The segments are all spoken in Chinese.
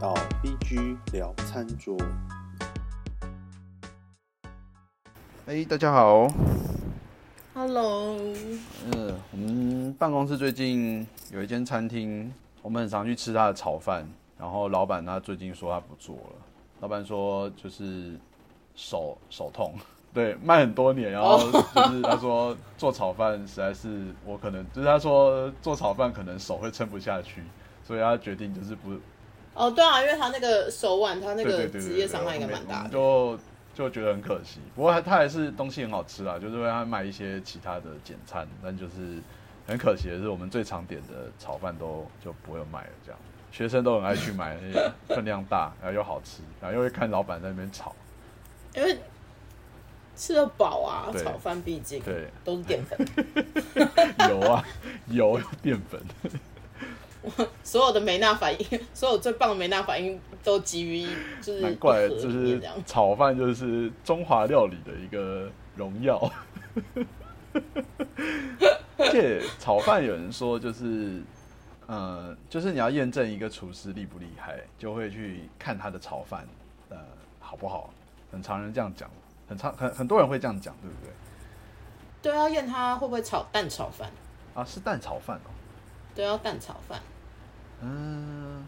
到 BG 聊餐桌。哎，大家好。Hello，嗯，我们办公室最近有一间餐厅，我们很常去吃他的炒饭。然后老板他最近说他不做了，老板说就是手手痛，对，卖很多年，然后就是他说做炒饭实在是我可能就是他说做炒饭可能手会撑不下去，所以他决定就是不哦，对啊，因为他那个手腕，他那个职业伤害应该蛮大的。就就觉得很可惜。不过他他还是东西很好吃啊，就是会他卖一些其他的简餐，但就是很可惜的是，我们最常点的炒饭都就不会有卖了。这样学生都很爱去买，那些 分量大，然后又好吃，然后又会看老板在那边炒。因为吃得饱啊，炒饭毕竟对都是淀粉，油啊，油淀粉，所有的梅纳反应，所有最棒的梅纳反应都基于就是难怪就是。炒饭就是中华料理的一个荣耀。而且炒饭有人说就是，呃，就是你要验证一个厨师厉不厉害，就会去看他的炒饭，呃，好不好？很常人这样讲，很常很很多人会这样讲，对不对？对啊，验他会不会炒蛋炒饭？啊，是蛋炒饭哦。对啊，蛋炒饭。嗯，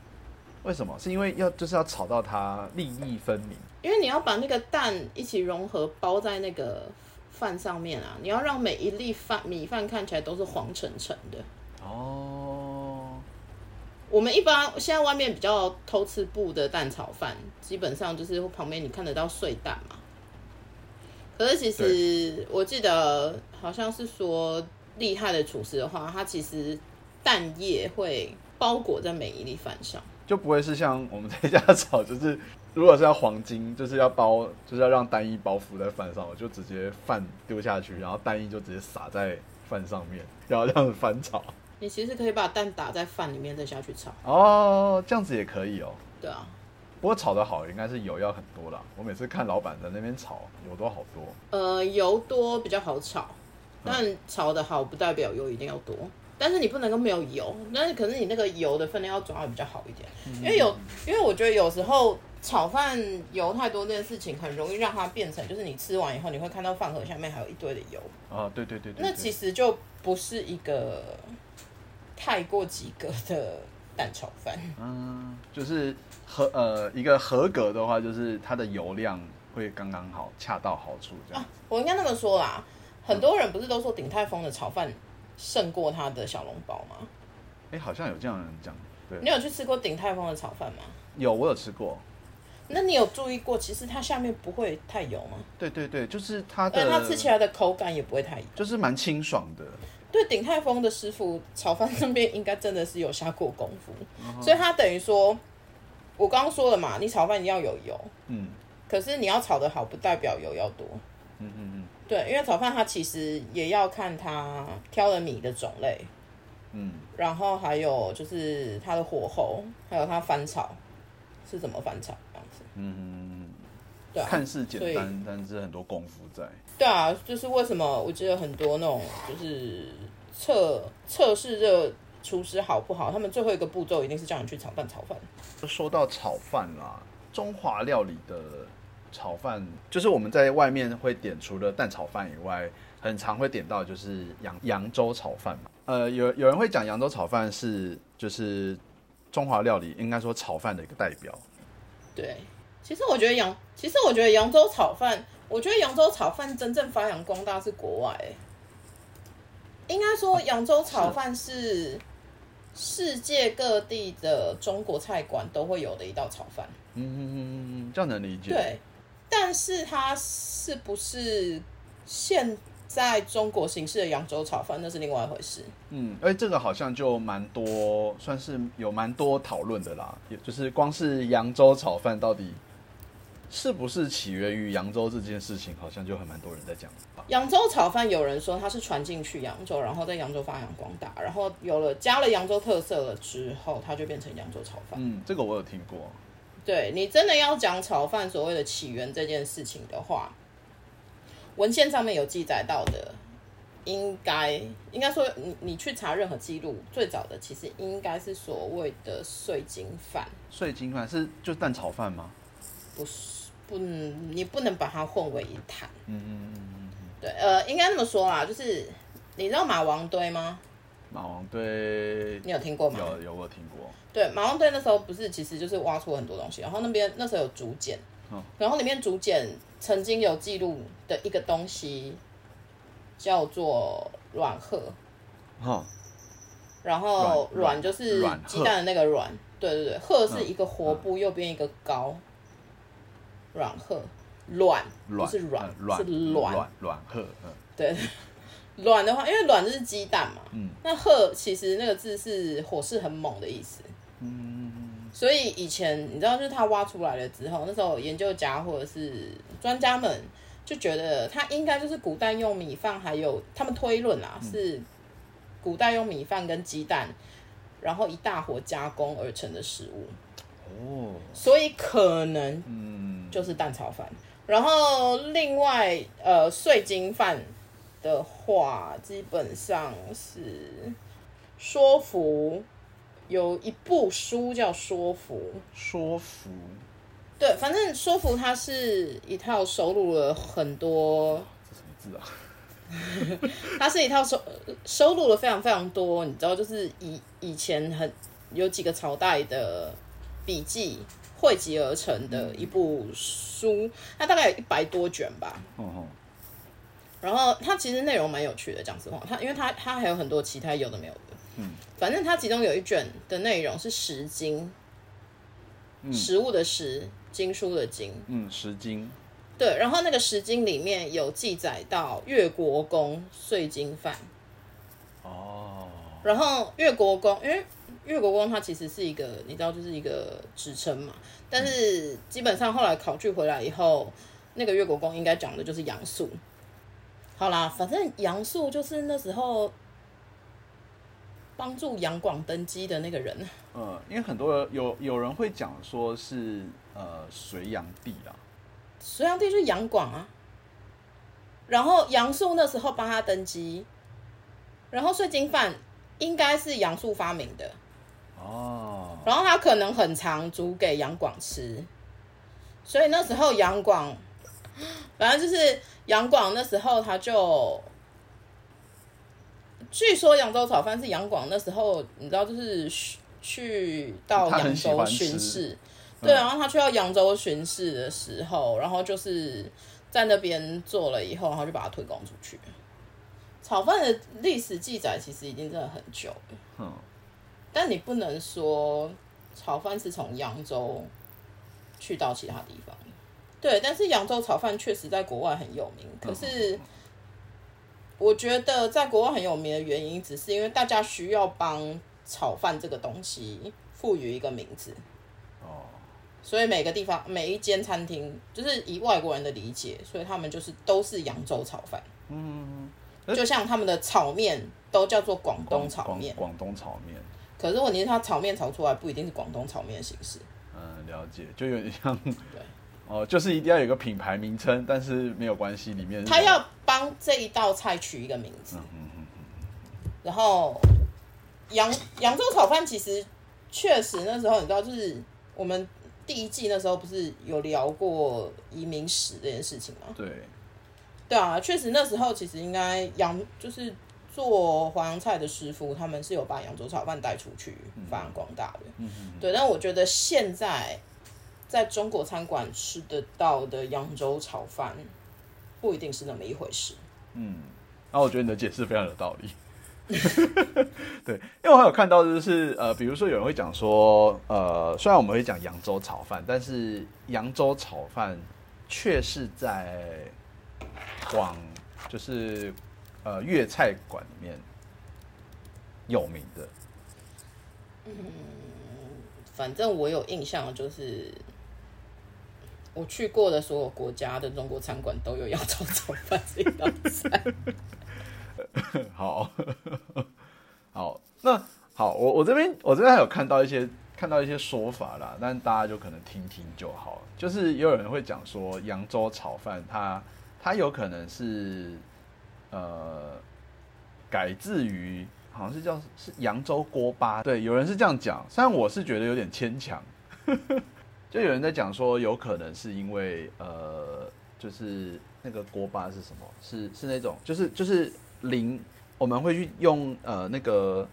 为什么？是因为要就是要炒到它利益分明。因为你要把那个蛋一起融合包在那个饭上面啊，你要让每一粒饭米饭看起来都是黄澄澄的。哦，我们一般现在外面比较偷吃布的蛋炒饭，基本上就是旁边你看得到碎蛋嘛。可是其实我记得好像是说厉害的厨师的话，他其实蛋液会包裹在每一粒饭上。就不会是像我们在家炒，就是如果是要黄金，就是要包，就是要让单一包覆在饭上，我就直接饭丢下去，然后单一就直接撒在饭上面，然后这样子翻炒。你其实可以把蛋打在饭里面再下去炒，哦，这样子也可以哦。对啊。不过炒的好，应该是油要很多啦。我每次看老板在那边炒，油都好多。呃，油多比较好炒，但炒的好不代表油一定要多。但是你不能够没有油，但是可是你那个油的分量要抓的比较好一点，因为有，因为我觉得有时候炒饭油太多这件事情，很容易让它变成就是你吃完以后，你会看到饭盒下面还有一堆的油，啊，对对对对那其实就不是一个太过及格的蛋炒饭。嗯，就是合呃一个合格的话，就是它的油量会刚刚好，恰到好处这样。我应该那么说啦，很多人不是都说鼎泰丰的炒饭胜过它的小笼包吗？哎、好像有这样的人讲，对你，有去吃过鼎泰丰的炒饭吗？有我有吃过。那你有注意过，其实它下面不会太油吗？对对对，就是它的，但它吃起来的口感也不会太油。就是蛮清爽的。对，鼎泰丰的师傅炒饭上面应该真的是有下过功夫，所以他等于说，我刚刚说了嘛，你炒饭一定要有油，嗯可是你要炒得好，不代表油要多。嗯嗯嗯对，因为炒饭它其实也要看它挑的米的种类，嗯，然后还有就是它的火候，还有它翻炒是怎么翻炒这样子。嗯，对啊，看似简单，但是很多功夫在。对啊，就是为什么我记得很多那种就是测测试这个厨师好不好，他们最后一个步骤一定是叫你去炒蛋炒饭。说到炒饭啦，中华料理的炒饭，就是我们在外面会点，除了蛋炒饭以外，很常会点到就是扬扬州炒饭嘛。呃，有有人会讲扬州炒饭是就是中华料理应该说炒饭的一个代表。对，其实我觉得扬，其实我觉得扬州炒饭，我觉得扬州炒饭真正发扬光大是国外、欸。应该说，扬州炒饭是世界各地的中国菜馆都会有的一道炒饭。嗯，这样能理解。对，但是它是不是现在中国形式的扬州炒饭，那是另外一回事。嗯，而这个好像就蛮多，算是有蛮多讨论的啦。也就是光是扬州炒饭到底是不是起源于扬州这件事情，好像就很蛮多人在讲。扬州炒饭有人说它是传进去扬州，然后在扬州发扬光大，然后有了加了扬州特色了之后，它就变成扬州炒饭。嗯，这个我有听过。对你真的要讲炒饭所谓的起源这件事情的话，文献上面有记载到的，应该应该说，你你去查任何记录，最早的其实应该是所谓的碎金饭，碎金饭是就蛋炒饭吗？不是不能你不能把它混为一谈。嗯嗯嗯嗯。对，呃，应该这么说啦，就是你知道马王堆吗？马王堆，你有听过吗？有有我听过。对，马王堆那时候不是其实就是挖出很多东西，然后那边那时候有竹简，嗯。然后里面竹简曾经有记录的一个东西叫做卵褐，哈，然后卵卵就是鸡蛋的那个卵，对对对，鹤是一个活部，右边一个高，卵褐，卵不是卵是卵，卵卵褐，嗯。对，卵的话，因为卵就是鸡蛋嘛，嗯。那褐其实那个字是火势很猛的意思，嗯所以以前你知道，就是他挖出来了之后，那时候研究家或者是专家们就觉得它应该就是古代用米饭，还有他们推论啊，是古代用米饭跟鸡蛋，然后一大火加工而成的食物，哦，所以可能嗯，就是蛋炒饭。然后另外呃碎金饭的话，基本上是说服。有一部书叫《说服》，说服，对，反正说服它是一套收录了很多，这什么字啊？它是一套收收录了非常非常多，你知道，就是以以前很有几个朝代的笔记汇集而成的一部书，它大概有一百多卷吧。哦哦，然后它其实内容蛮有趣的，讲实话，它因为它它还有很多其他有的没有的，嗯，反正它其中有一卷的内容是十经，食物的食，经书的经，嗯，十经，对，然后那个十经里面有记载到越国公碎金饭，哦，然后越国公，因为越国公他其实是一个你知道就是一个职称嘛，但是基本上后来考据回来以后，那个越国公应该讲的就是杨素。好啦，反正杨素就是那时候帮助杨广登基的那个人。嗯，因为很多人有有人会讲说是呃隋炀帝啦，隋炀帝就是杨广啊，然后杨素那时候帮他登基，然后税金饭应该是杨素发明的，哦，然后他可能很常煮给杨广吃，所以那时候杨广，反正就是杨广那时候他就，据说扬州炒饭是杨广那时候你知道就是去去到扬州巡视，对，然后他去到扬州巡视的时候，然后就是在那边做了以后，然后就把它推广出去。炒饭的历史记载其实已经真的很久了。嗯，但你不能说炒饭是从扬州去到其他地方，对。但是扬州炒饭确实在国外很有名，可是我觉得在国外很有名的原因，只是因为大家需要帮炒饭这个东西赋予一个名字，哦，所以每个地方每一间餐厅，就是以外国人的理解，所以他们就是都是扬州炒饭，嗯，就像他们的炒面都叫做广东炒广面。广东炒面，可是问题是，它炒面炒出来不一定是广东炒面的形式。嗯，了解，就有点像，哦，就是一定要有一个品牌名称，但是没有关系，里面他要帮这一道菜取一个名字。然后扬扬州炒饭其实确实那时候你知道，就是我们第一季那时候不是有聊过移民史这件事情吗？对，对啊，确实那时候其实应该扬就是做淮扬菜的师傅，他们是有把扬州炒饭带出去发扬光大的。嗯对，但我觉得现在在中国餐馆吃得到的扬州炒饭，不一定是那么一回事。嗯，那我觉得你的解释非常有道理。对，因为我还有看到，就是呃，比如说有人会讲说，呃，虽然我们会讲扬州炒饭，但是扬州炒饭却是在广，就是呃粤菜馆里面有名的。反正我有印象，就是我去过的所有国家的中国餐馆都有扬州炒饭这道菜。好，好，那好，我我这边我这边还有看到一些看到一些说法啦，但大家就可能听听就好。就是也有人会讲说，扬州炒饭它它有可能是呃改自于好像是叫是扬州锅巴，对，有人是这样讲，虽然我是觉得有点牵强，就有人在讲说有可能是因为呃，就是那个锅巴是什么？是是那种就是就是淋，我们会去用呃那个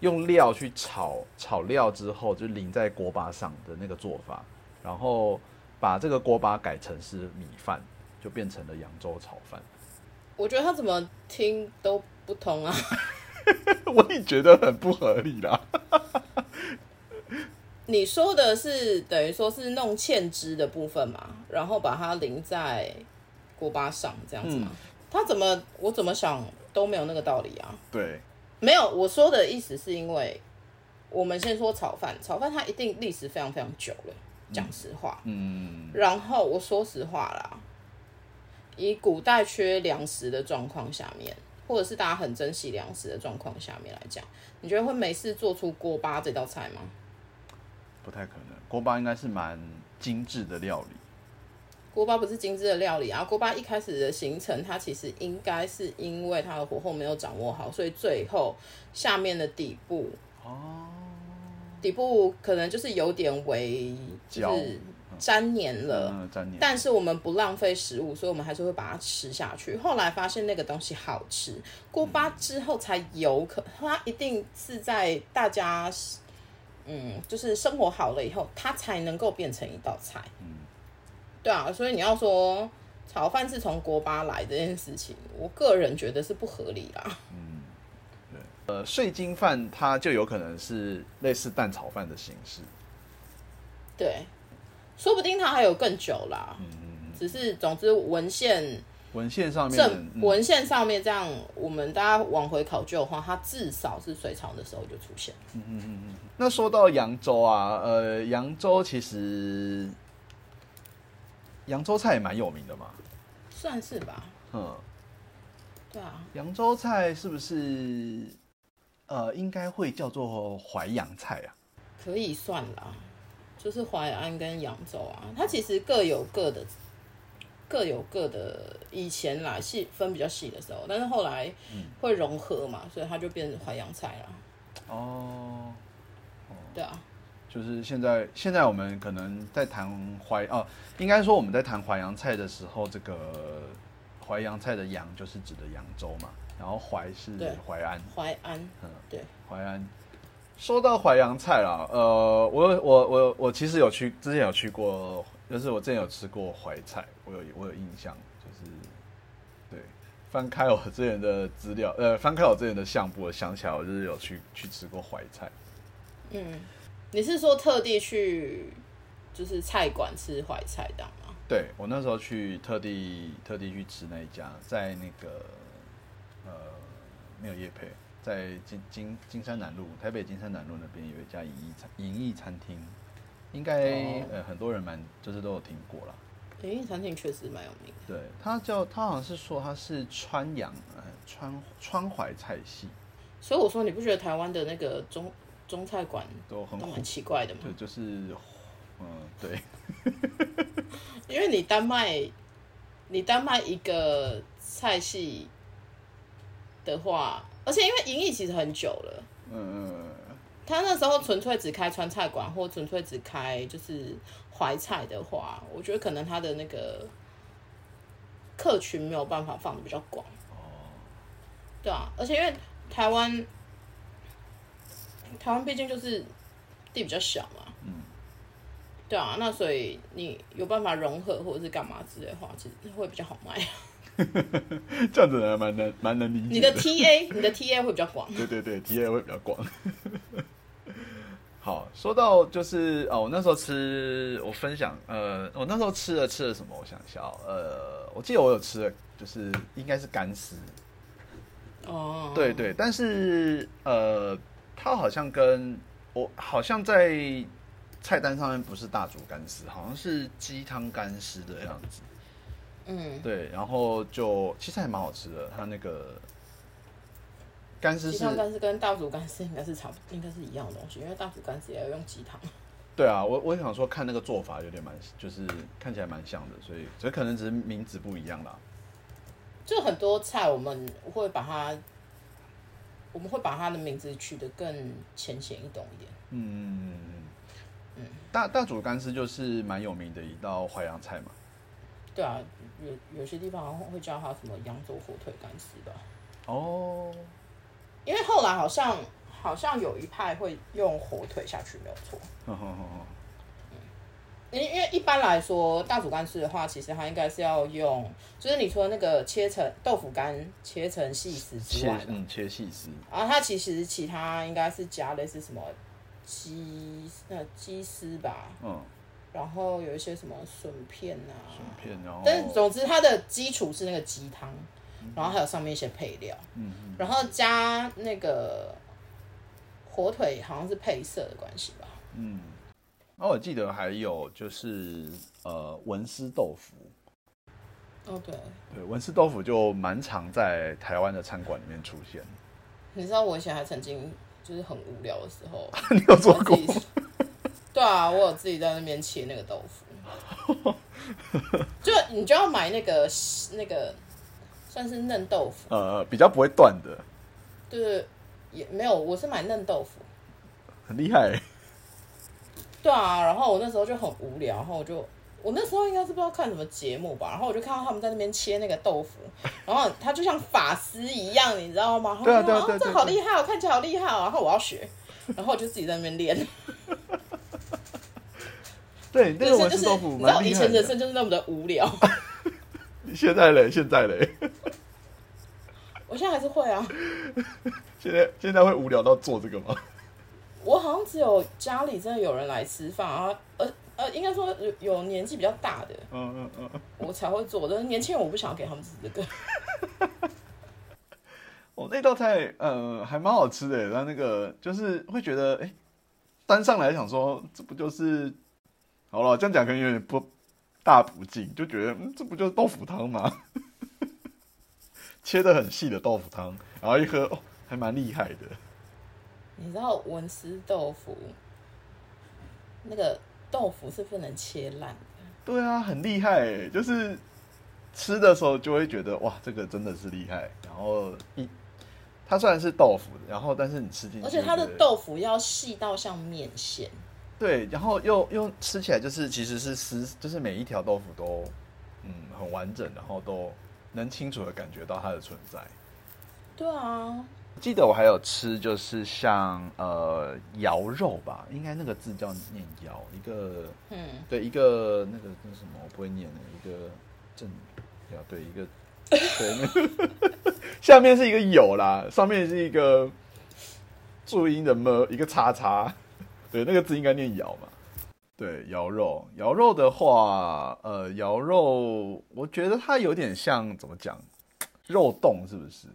用料去炒炒料之后，就淋在锅巴上的那个做法，然后把这个锅巴改成是米饭，就变成了扬州炒饭。我觉得他怎么听都不通啊。我也觉得很不合理啦。你说的是等于说是弄芡汁的部分嘛，然后把它淋在锅巴上这样子吗？他怎么我怎么想都没有那个道理啊。对，没有我说的意思是因为我们先说炒饭，炒饭它一定历史非常非常久了，讲实话。嗯，然后我说实话啦，以古代缺粮食的状况下面，或者是大家很珍惜粮食的状况下面来讲，你觉得会没事做出锅巴这道菜吗？不太可能。锅巴应该是蛮精致的料理。锅巴不是精致的料理啊，锅巴一开始的形成，它其实应该是因为它的火候没有掌握好，所以最后下面的底部哦，底部可能就是有点微就是粘黏了。嗯，粘黏。但是我们不浪费食物，所以我们还是会把它吃下去。后来发现那个东西好吃，锅巴之后才有可，它一定是在大家嗯，就是生活好了以后，它才能够变成一道菜。嗯，对啊，所以你要说炒饭是从锅巴来这件事情，我个人觉得是不合理啦。嗯，对呃，碎金饭它就有可能是类似蛋炒饭的形式。对，说不定它还有更久啦。嗯嗯嗯。只是总之文献文献上面正嗯文献上面这样，我们大家往回考究的话，它至少是隋朝的时候就出现。嗯嗯嗯嗯那说到扬州啊，呃，扬州其实扬州菜也蛮有名的嘛。算是吧，嗯，对啊，扬州菜是不是呃应该会叫做淮扬菜啊？可以算啦，就是淮安跟扬州啊，它其实各有各的，各有各的。以前啦，细分比较细的时候，但是后来会融合嘛，所以它就变成淮扬菜啦。哦，对啊，就是现在现在我们可能在谈淮哦，应该说我们在谈淮扬菜的时候，这个淮扬菜的扬就是指的扬州嘛，然后淮是淮安，淮安，嗯，对，淮安。说到淮扬菜啦，呃，我我我我其实有去，之前有去过，就是我之前有吃过淮菜，我有我有印象，就是对，翻开我之前的资料，呃，翻开我之前的相簿，我想起来我就是有去去吃过淮菜，嗯，你是说特地去就是菜馆吃淮菜的吗？对我那时候去特地特地去吃那一家，在那个呃没有夜配，在金金金山南路，台北金山南路那边有一家银翼餐银翼餐厅，应该、哦呃很多人蛮就是都有听过啦。因为餐厅确实蛮有名的。对，他叫它好像是说他是川阳呃川川淮菜系，所以我说，你不觉得台湾的那个中中菜馆都很火都蛮奇怪的吗？对，就是嗯对，因为你单卖，你单卖一个菜系的话，而且因为银翼其实很久了，嗯嗯嗯他那时候纯粹只开川菜馆，或纯粹只开就是淮菜的话，我觉得可能他的那个客群没有办法放的比较广。对啊，而且因为台湾，台湾毕竟就是地比较小嘛，嗯，对啊，那所以你有办法融合或者是干嘛之类的话，其实会比较好卖。这样子还蛮能蛮能理解你的 TA，你的 TA 会比较广。对对对，T A 会比较广。好，说到就是哦，我那时候吃，我分享，呃，我那时候吃了吃了什么？我想一下哦，呃，我记得我有吃了，就是应该是干丝，哦，对对，但是呃，它好像跟我好像在菜单上面不是大煮干丝，好像是鸡汤干丝的样子。嗯，对，然后就其实还蛮好吃的，它那个干丝是鸡汤干丝跟大煮干丝应该是差不，应该是一样的东西，因为大煮干丝也要用鸡汤。对啊，我我想说看那个做法有点蛮，就是看起来蛮像的，所以这可能只是名字不一样啦。就很多菜我们会把它我们会把它的名字取得更浅显易懂一点。嗯嗯嗯嗯嗯，大大煮干丝就是蛮有名的一道淮扬菜嘛。对啊，有有些地方会叫它什么扬州火腿干丝吧。哦，因为后来好像好像有一派会用火腿下去，没有错。哼哼哼哼。因因为一般来说，大煮干丝的话，其实它应该是要用，就是你说那个切成豆腐干切成细丝之切外嘛，嗯切细丝，然后它其实其他应该是加类似什么鸡呃鸡丝吧，嗯，然后有一些什么笋片啊，笋片，然后但是总之它的基础是那个鸡汤，然后还有上面一些配料，嗯嗯。然后加那个火腿，好像是配色的关系吧。嗯，然后我记得还有就是呃文思豆腐，哦，对，对，文思豆腐就蛮常在台湾的餐馆里面出现。你知道我以前还曾经就是很无聊的时候，你有做过 对啊，我有自己在那边切那个豆腐，就你就要买那个那个算是嫩豆腐，呃，比较不会断的，对，也没有，我是买嫩豆腐。很厉害。对啊，然后我那时候就很无聊，然后我就我那时候应该是不知道看什么节目吧，然后我就看到他们在那边切那个豆腐，然后他就像法师一样，你知道吗？对对啊对对对好厉害哦，看起来好厉害哦，然后我要学，然后我就自己在那边练，对，那个就是就是你知道以前人。生就是那么的无聊，现在嘞，现在嘞，我现在还是会啊，现在现在会无聊到做这个吗？我好像只有家里真的有人来吃饭啊，呃呃，应该说有有年纪比较大的，嗯嗯嗯嗯。我才会做，但是年轻人我不想要给他们吃这个。哦，那道菜呃还蛮好吃的，然后那个就是会觉得，哎、端上来想说，这不就是好了？这样讲可能有点不大不敬，就觉得，嗯，这不就是豆腐汤吗？切的很细的豆腐汤，然后一喝，哦，还蛮厉害的。你知道文思豆腐那个豆腐是不能切烂的，对啊，很厉害欸，就是吃的时候就会觉得，哇，这个真的是厉害。然后一，它虽然是豆腐，然后但是你吃进去，而且它的豆腐要细到像面线。对，然后又又吃起来就是其实是丝，就是每一条豆腐都嗯很完整，然后都能清楚的感觉到它的存在。对啊，记得我还有吃，就是像呃瑶肉吧，应该那个字叫念瑶，一个嗯，对一个那个那什么我不会念的一个正瑶对一个 对那个下面是一个有啦，上面是一个注音的么一个叉叉，对那个字应该念瑶嘛。对瑶肉，瑶肉的话，呃，瑶肉，我觉得它有点像怎么讲，肉冻是不是？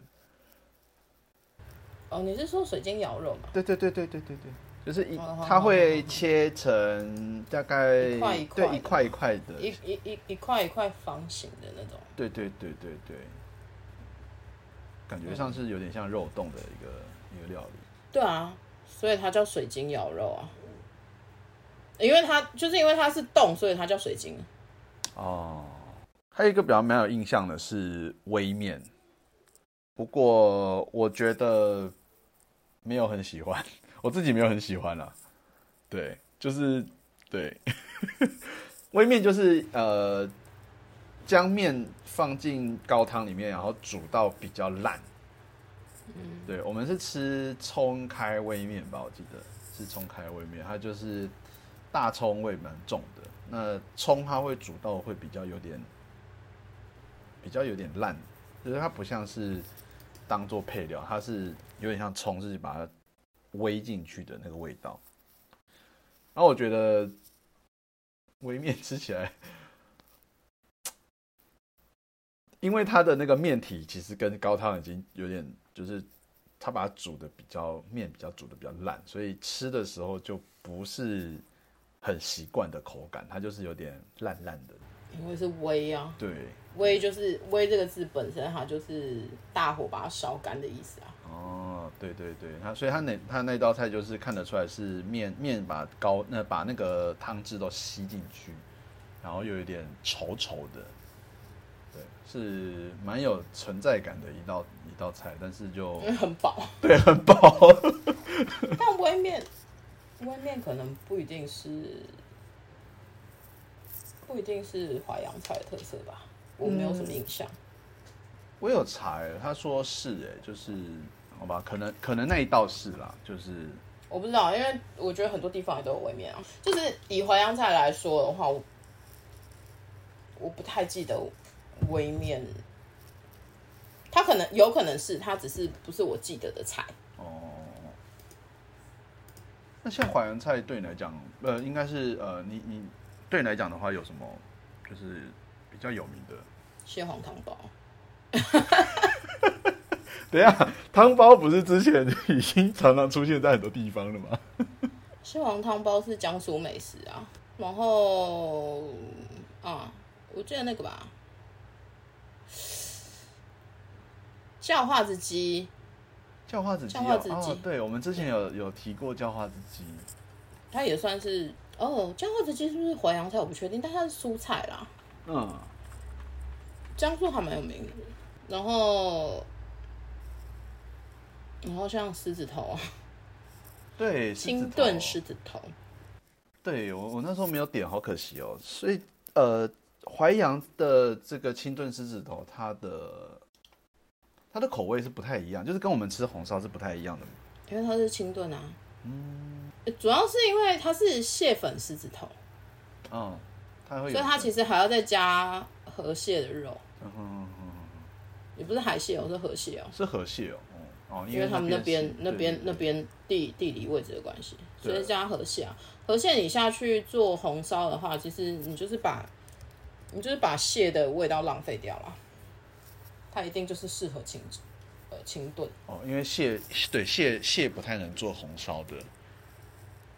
哦，你是说水晶瑶肉吗？对对对对对对对，就是一哦它会切成大概一块一块对一块一块的，一一一一块一块方形的那种。对对对对对，感觉上是有点像肉冻的一个一个料理。对啊，所以它叫水晶瑶肉啊。因为它就是因为它是冻，所以它叫水晶。哦，还有一个比较蛮有印象的是微面，不过我觉得没有很喜欢，我自己没有很喜欢啦。对，就是对，微面就是呃，将面放进高汤里面，然后煮到比较烂。嗯，对，我们是吃葱开微面吧，我记得是葱开微面，它就是大葱味蛮重的。那葱它会煮到会比较有点，比较有点烂，就是它不像是当做配料，它是有点像葱，是把它煨进去的那个味道。然后我觉得微面吃起来，因为它的那个面体其实跟高汤已经有点，就是它把它煮的比较面比较煮的比较烂，所以吃的时候就不是很习惯的口感，它就是有点烂烂的。因为是煨啊，对，煨就是煨这个字本身，它就是大火把它烧干的意思啊。哦，对对对，它所以它那它那道菜就是看得出来是面面把高那把那个汤汁都吸进去，然后又有点稠稠的，对，是蛮有存在感的一道一道菜，但是就很饱。对很饱。但煨面，煨面可能不一定是，不一定是淮扬菜的特色吧，我没有什么印象。我有查欸，他说是哎，就是好吧，可能可能那一道是啦，就是我不知道，因为我觉得很多地方也都有煨面啊。就是以淮扬菜来说的话，我我不太记得微面，它可能有可能是它只是不是我记得的菜。哦。那像淮扬菜对你来讲，呃，应该是呃，你你对你来讲的话，有什么就是比较有名的？蟹黄汤包，等一下，汤包不是之前已经常常出现在很多地方了吗？蟹黄汤包是江苏美食啊。然后啊，我记得那个吧，叫化子鸡，叫花子鸡、叫花子鸡哦，对，我们之前有有提过叫花子鸡，它也算是哦，叫花子鸡是不是淮扬菜？我不确定，但它是蔬菜啦。嗯，江苏还蛮有名的。然后，然后像狮子头啊，对，清炖狮狮子头，对我我那时候没有点，好可惜哦。所以呃，淮扬的这个清炖狮子头，它的它的口味是不太一样，就是跟我们吃红烧是不太一样的。因为它是清炖啊。嗯，主要是因为它是蟹粉狮子头，嗯，它会，所以它其实还要再加河蟹的肉，也不是海蟹哦，是河蟹哦。是河蟹哦，哦，因为他们那边那边那边地地理位置的关系，所以加河蟹啊。河蟹你下去做红烧的话，其实你就是把你就是把蟹的味道浪费掉了，它一定就是适合清呃清炖。哦，因为蟹对蟹蟹不太能做红烧的，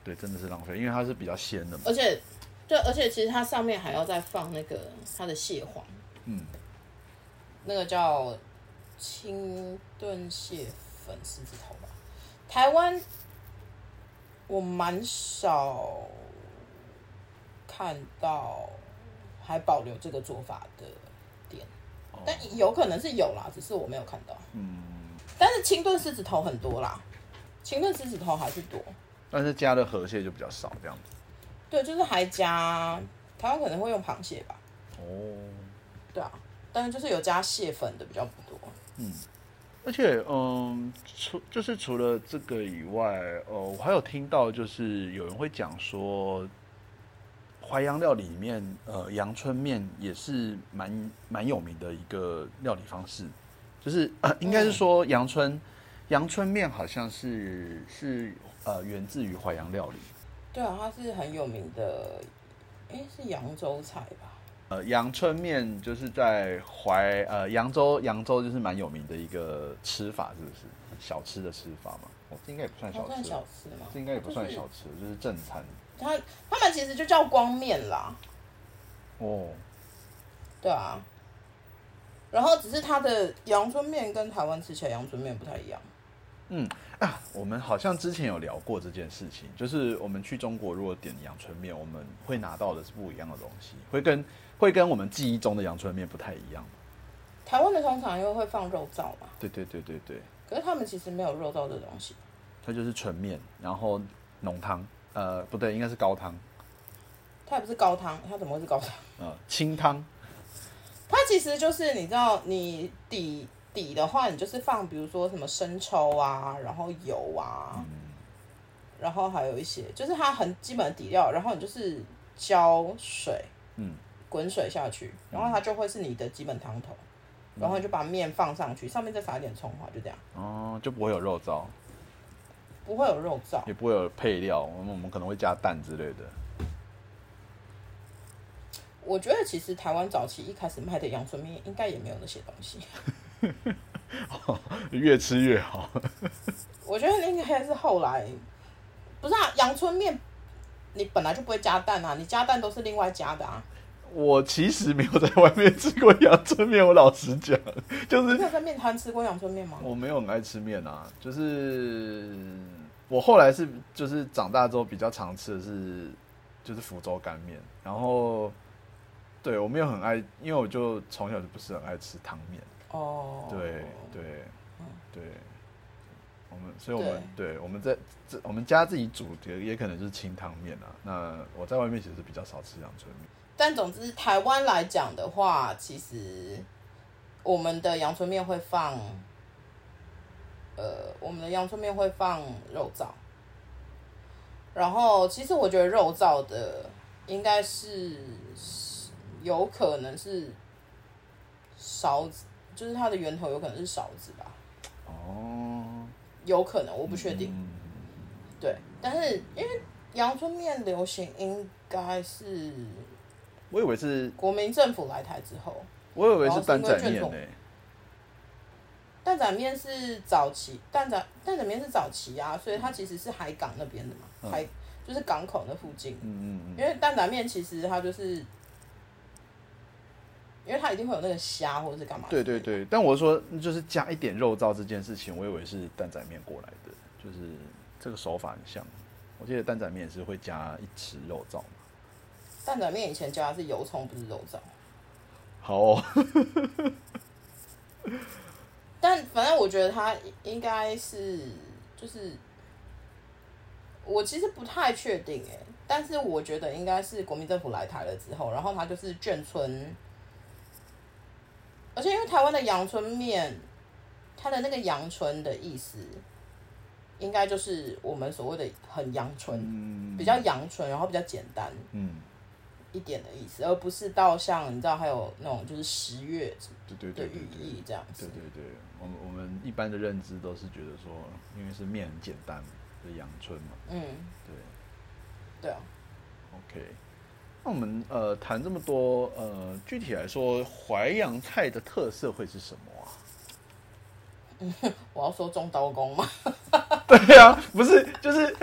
对，真的是浪费，因为它是比较鲜的嘛。而且对，而且其实它上面还要再放那个它的蟹黄，嗯，那个叫清炖蟹粉狮子头吧。台湾我蛮少看到还保留这个做法的店，但有可能是有啦，只是我没有看到。嗯，但是清炖狮子头很多啦，清炖狮子头还是多。但是加的河蟹就比较少这样子。对，就是还加台湾可能会用螃蟹吧，哦，对啊，但是就是有加蟹粉的比较不多。而且，嗯，除就是除了这个以外，呃，我还有听到就是有人会讲说，淮扬料理里面，呃，阳春面也是蛮蛮有名的一个料理方式，就是、呃、应该是说阳春阳春面好像是是呃源自于淮扬料理。对啊，它是很有名的，诶，是扬州菜吧？呃，阳春面就是在淮呃扬州，扬州就是蛮有名的一个吃法，是不是？小吃的吃法嘛？哦，这应该也不算小吃，小吃吗？这应该也不算就是小吃，就是正餐。它他们其实就叫光面啦，哦，对啊。然后只是它的阳春面跟台湾吃起来阳春面不太一样。嗯啊，我们好像之前有聊过这件事情，就是我们去中国如果点阳春面，我们会拿到的是不一样的东西，会跟会跟我们记忆中的阳春面不太一样。台湾的通常因为会放肉燥嘛，对对对对对，可是他们其实没有肉燥这东西。它就是纯面，然后浓汤，呃，不对，应该是高汤，它也不是高汤，它怎么会是高汤？呃，清汤。它其实就是你知道，你底底的话，你就是放比如说什么生抽啊，然后油啊，然后还有一些就是它很基本的底料，然后你就是浇水，嗯，滚水下去，然后它就会是你的基本汤头，然后你就把面放上去，上面再撒一点葱花，就这样，哦，就不会有肉燥，不会有肉燥。也不会有配料，我们我们可能会加蛋之类的。我觉得其实台湾早期一开始卖的阳春面应该也没有那些东西，越吃越好。我觉得应该是后来，不是啊，阳春面你本来就不会加蛋啊，你加蛋都是另外加的啊。我其实没有在外面吃过阳春面，我老实讲，就是你在面摊吃过阳春面吗？我没有很爱吃面啊，就是我后来是就是长大之后比较常吃的是就是福州干面，然后对我没有很爱，因为我就从小就不是很爱吃汤面。哦，对对对，我们所以我们对我们在这我们家自己煮的也可能就是清汤面啊。那我在外面其实比较少吃阳春面。但总之，台湾来讲的话，其实我们的阳春面会放，呃，我们的阳春面会放肉燥。然后，其实我觉得肉燥的应该是有可能是勺子，就是它的源头有可能是勺子吧。哦，有可能，我不确定。嗯对，但是因为阳春面流行，应该是我以为是，国民政府来台之后。我以为是担仔面呢、然后是因为担仔面是早期，蛋仔蛋仔面是早期啊，所以它其实是海港那边的嘛，嗯海就是港口那附近。嗯嗯因为蛋仔面其实它就是，因为它一定会有那个虾或者是干嘛。对对。对，但我说就是加一点肉燥这件事情，我以为是蛋仔面过来的，就是这个手法很像。我记得蛋仔面也是会加一匙肉燥嘛。蛋仔面以前加的是油葱，不是肉燥。好、哦，但反正我觉得他应该是就是，我其实不太确定哎，但是我觉得应该是国民政府来台了之后，然后他就是眷村，而且因为台湾的阳春面，它的那个阳春的意思，应该就是我们所谓的很阳春，嗯比较阳春，然后比较简单。嗯，一点的意思，而不是到像你知道还有那种就是十月对对的寓意这样子对。对对，我们我们一般的认知都是觉得说，因为是面很简单，就阳春嘛，嗯，对对啊。，OK。那我们呃谈这么多，呃，具体来说，淮扬菜的特色会是什么啊？我要说中刀工吗？对啊，不是，就是，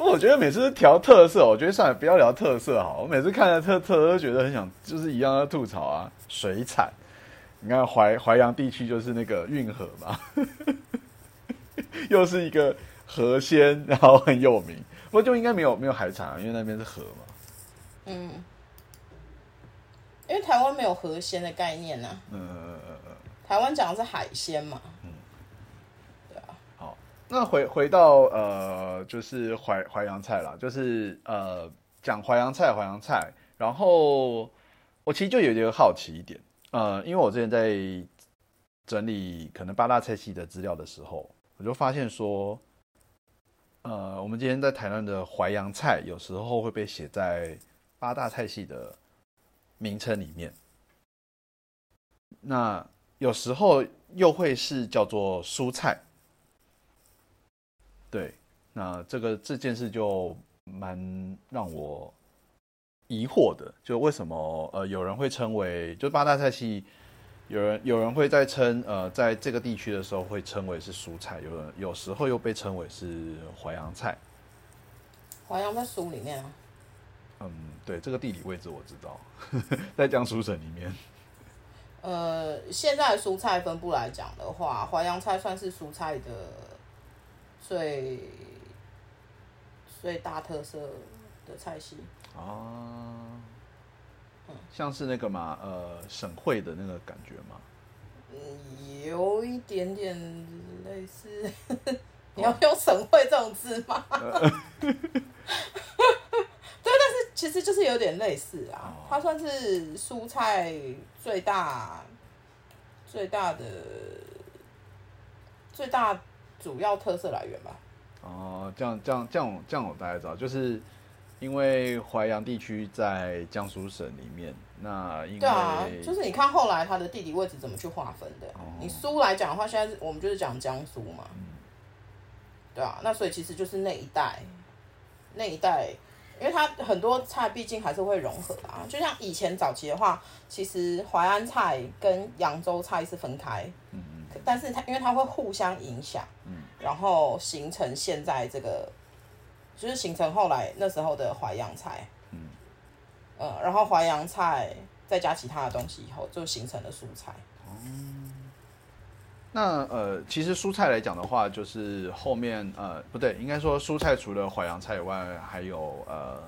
我觉得每次调特色，我觉得算了，不要聊特色好。我每次看了特特色，都觉得很想，就是一样的吐槽啊，水产。你看淮淮阳地区就是那个运河嘛，又是一个河鲜，然后很有名。不过就应该没有没有海产啊，因为那边是河嘛。嗯，因为台湾没有河鲜的概念啊，嗯嗯嗯嗯嗯。台湾讲的是海鲜嘛。那回回到呃，就是淮淮扬菜啦，就是呃讲淮扬菜，淮扬菜。然后我其实就有点好奇一点，呃，因为我之前在整理可能八大菜系的资料的时候，我就发现说，呃，我们今天在台湾的淮扬菜有时候会被写在八大菜系的名称里面，那有时候又会是叫做蔬菜。对，那这个这件事就蛮让我疑惑的，就为什么呃有人会称为就八大菜系，有人有人会在称呃在这个地区的时候会称为是蔬菜，有人有时候又被称为是淮扬菜。淮扬在书里面啊，嗯，对，这个地理位置我知道，在江苏省里面。呃，现在的蔬菜分布来讲的话，淮扬菜算是蔬菜的最最大特色的菜系。啊，像是那个嘛，呃，省会的那个感觉嘛。嗯，有一点点类似。你要用“省会”这种字吗？对，但是其实就是有点类似啊。它算是蔬菜最大、最大的、最大主要特色来源吧。哦，这样这样这样我这样我大概知道，就是因为淮扬地区在江苏省里面，那因为对啊，就是你看后来它的地理位置怎么去划分的。哦你苏来讲的话，现在我们就是讲江苏嘛，对啊，那所以其实就是那一带，那一带，因为它很多菜毕竟还是会融合啊。就像以前早期的话，其实淮安菜跟扬州菜是分开，嗯嗯但是它因为它会互相影响，嗯。然后形成现在这个，就是形成后来那时候的淮扬菜，嗯。呃，然后淮扬菜再加其他的东西以后，就形成了蔬菜。哦。那呃，其实蔬菜来讲的话，就是后面呃不对，应该说蔬菜除了淮扬菜以外，还有呃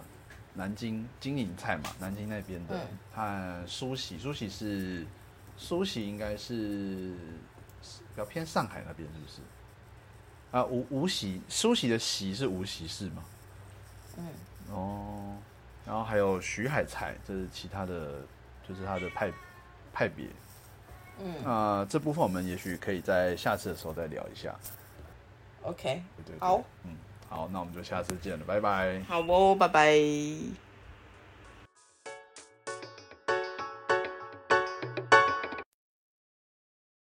南京金陵菜嘛，南京那边的。嗯，和苏喜，苏喜是苏喜应该是比较偏上海那边，是不是？啊，无无锡，苏喜的喜是无锡市吗？嗯，哦，然后还有徐海才，这是其他的，就是他的派派别。嗯那这部分我们也许可以在下次的时候再聊一下。，OK，对对对好，嗯，好，那我们就下次见了，拜拜。好哦，拜拜。